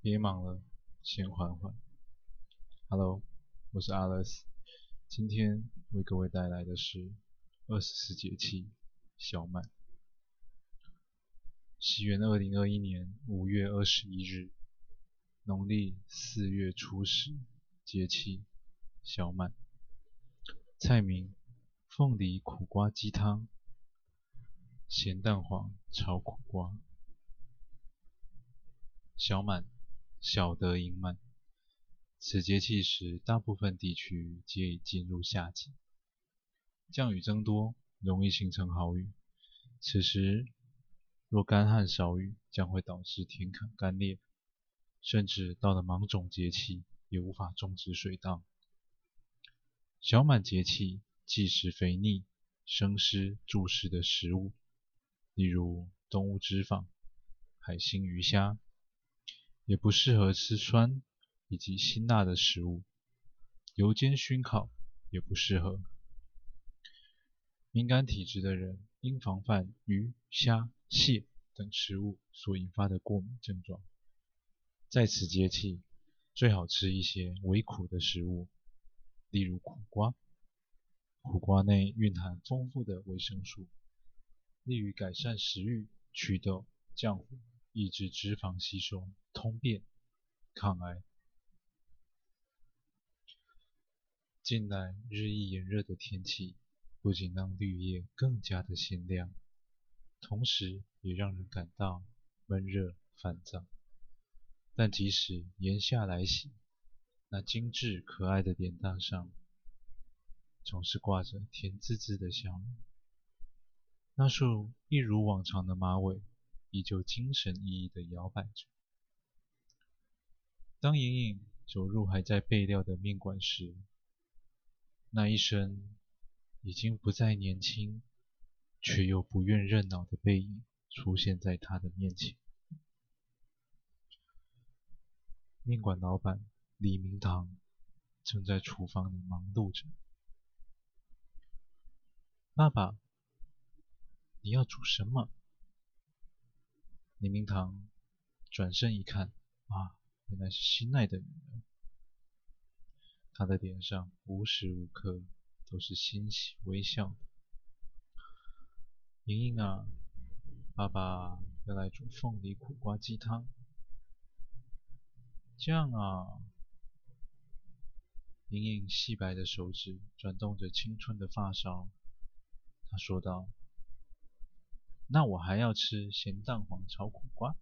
别忙了，先缓缓。Hello，我是 Alice，今天为各位带来的是二十四节气小满。西元二零二一年五月二十一日，农历四月初十，节气小满。菜名：凤梨苦瓜鸡汤、咸蛋黄炒苦瓜。小满，小得盈满。此节气时，大部分地区皆已进入夏季，降雨增多，容易形成豪雨。此时若干旱少雨，将会导致田坎干裂，甚至到了芒种节气，也无法种植水稻。小满节气忌食肥腻、生湿助湿的食物，例如动物脂肪、海星、鱼虾。也不适合吃酸以及辛辣的食物，油煎熏烤也不适合。敏感体质的人应防范鱼、虾、蟹等食物所引发的过敏症状。在此节气，最好吃一些微苦的食物，例如苦瓜。苦瓜内蕴含丰富的维生素，利于改善食欲、祛痘、降火。抑制脂肪吸收、通便、抗癌。近来日益炎热的天气，不仅让绿叶更加的鲜亮，同时也让人感到闷热烦躁。但即使炎夏来袭，那精致可爱的脸蛋上，总是挂着甜滋滋的笑容。那束一如往常的马尾。依旧精神奕奕地摇摆着。当莹莹走入还在备料的面馆时，那一身已经不再年轻，却又不愿认老的背影出现在她的面前。面馆老板李明堂正在厨房里忙碌着。爸爸，你要煮什么？李明堂转身一看，啊，原来是心爱的女儿。他的脸上无时无刻都是欣喜微笑的。莹莹啊，爸爸要来煮凤梨苦瓜鸡汤。这样啊。莹莹细白的手指转动着青春的发梢，她说道。那我还要吃咸蛋黄炒苦瓜。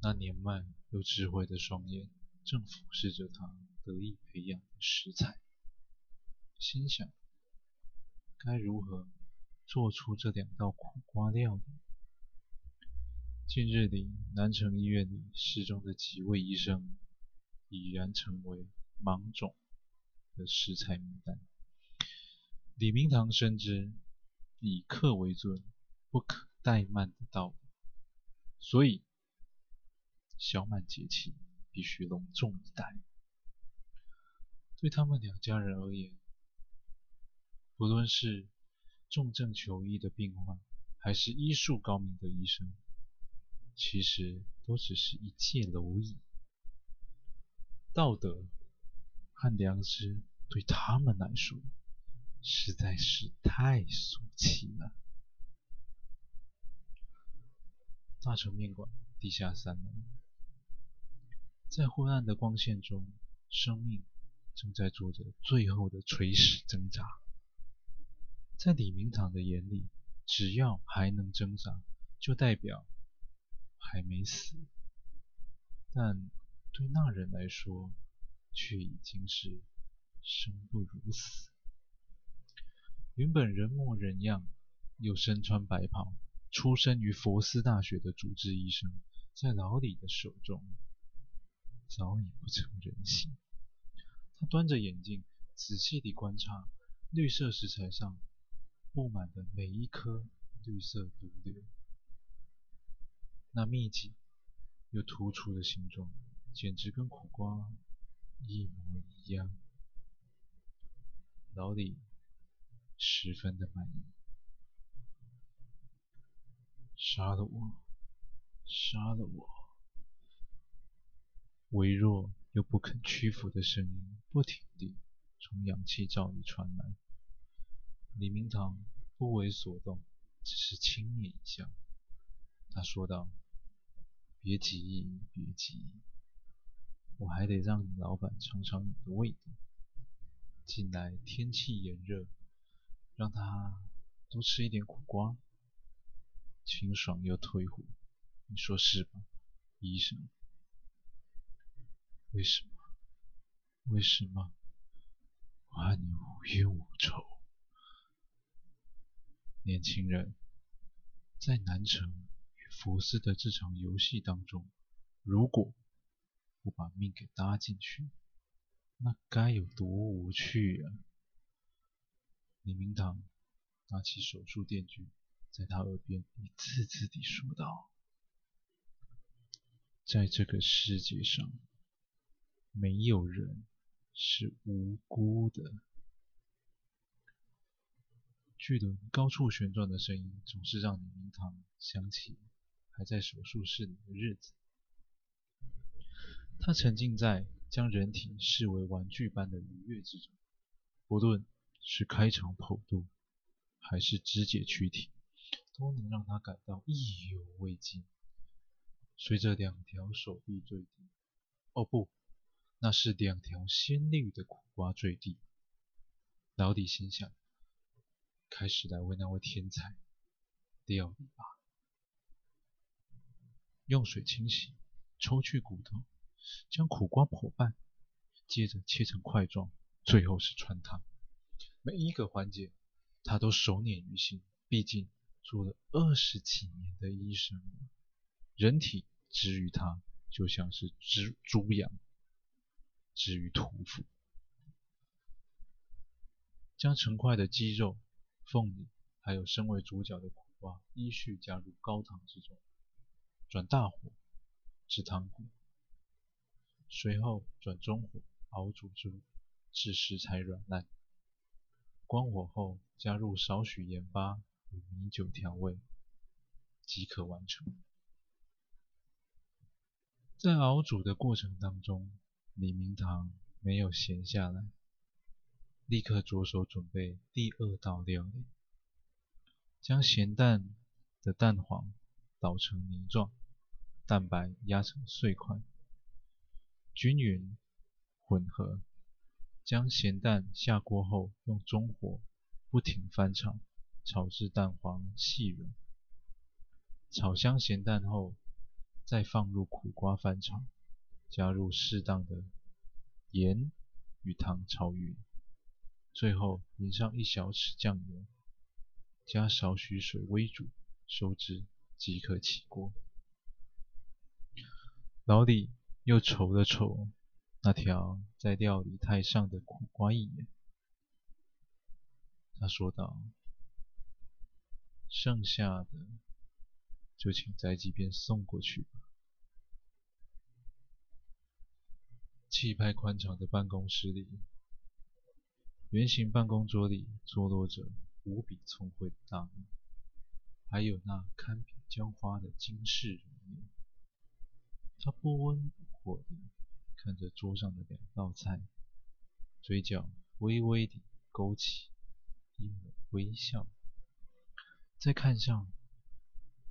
那年迈又智慧的双眼正俯视着他得意培养的食材，心想：该如何做出这两道苦瓜料理？近日里，南城医院里失踪的几位医生已然成为芒种的食材名单。李明堂深知。以客为尊，不可怠慢的道理，所以小满节气必须隆重以待。对他们两家人而言，不论是重症求医的病患，还是医术高明的医生，其实都只是一介蝼蚁。道德和良知对他们来说，实在是太俗气了。大成面馆地下三楼，在昏暗的光线中，生命正在做着最后的垂死挣扎。在李明堂的眼里，只要还能挣扎，就代表还没死。但对那人来说，却已经是生不如死。原本人模人样，又身穿白袍，出生于佛斯大学的主治医生，在老李的手中早已不成人形。他端着眼镜，仔细地观察绿色食材上布满的每一颗绿色毒瘤，那密集又突出的形状，简直跟苦瓜一模一样。老李。十分的满意，杀了我，杀了我！微弱又不肯屈服的声音不停地从氧气罩里传来。李明堂不为所动，只是轻蔑一笑。他说道：“别急，别急，我还得让你老板尝尝你的味道。近来天气炎热，让他多吃一点苦瓜，清爽又退火。你说是吧，医生？”为什么？为什么？我和你无冤无仇。年轻人，在南城与福斯的这场游戏当中，如果不把命给搭进去，那该有多无趣啊！李明堂拿起手术电锯，在他耳边一字字地说道：“在这个世界上。”没有人是无辜的。巨轮高处旋转的声音，总是让李明堂想起还在手术室里的日子。他沉浸在将人体视为玩具般的愉悦之中，不论是开肠剖肚，还是肢解躯体，都能让他感到意犹未尽。随着两条手臂坠地，哦不！那是两条鲜绿的苦瓜坠地，老李心想：开始来为那位天才料理吧。用水清洗，抽去骨头，将苦瓜剖半，接着切成块状，最后是汆烫。每一个环节，他都熟稔于心。毕竟做了二十几年的医生，人体之于他，就像是猪猪羊。至于屠夫，将成块的鸡肉、凤梨，还有身为主角的苦瓜依序加入高汤之中，转大火至汤滚，随后转中火熬煮至至食材软烂，关火后加入少许盐巴与米酒调味，即可完成。在熬煮的过程当中，李明堂没有闲下来，立刻着手准备第二道料理。将咸蛋的蛋黄捣成泥状，蛋白压成碎块，均匀混合。将咸蛋下锅后，用中火不停翻炒，炒至蛋黄细软。炒香咸蛋后，再放入苦瓜翻炒。加入适当的盐与糖炒匀，最后淋上一小匙酱油，加少许水煨煮，收汁即可起锅。老李又瞅了瞅那条在料理台上的苦瓜一眼，他说道：“剩下的就请宅急便送过去吧。”气派宽敞的办公室里，圆形办公桌里坐落着无比聪慧的大脑，还有那堪比娇花的惊世容颜。他不温不火地看着桌上的两道菜，嘴角微微地勾起一抹微笑，再看向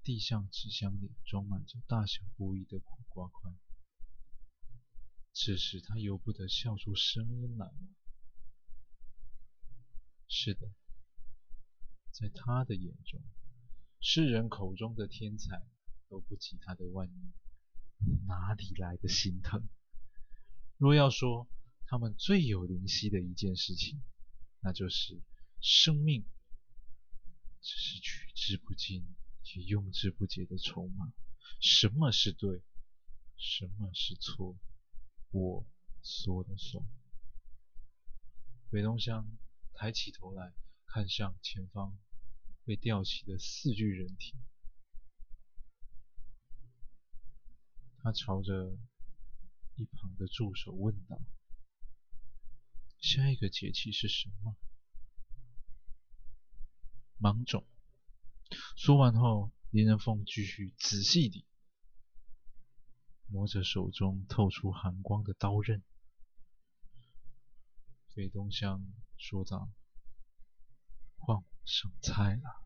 地上纸箱里装满着大小不一的苦瓜块。此时他由不得笑出声音来了。是的，在他的眼中，世人口中的天才都不及他的万一，哪里来的心疼？若要说他们最有灵犀的一件事情，那就是生命只是取之不尽且用之不竭的筹码。什么是对？什么是错？我说了算。北东乡抬起头来看向前方被吊起的四具人体，他朝着一旁的助手问道：“下一个节气是什么？”芒种。说完后，林人凤继续仔细地摸着手中透出寒光的刀刃。对东乡说道：“换我上菜了。”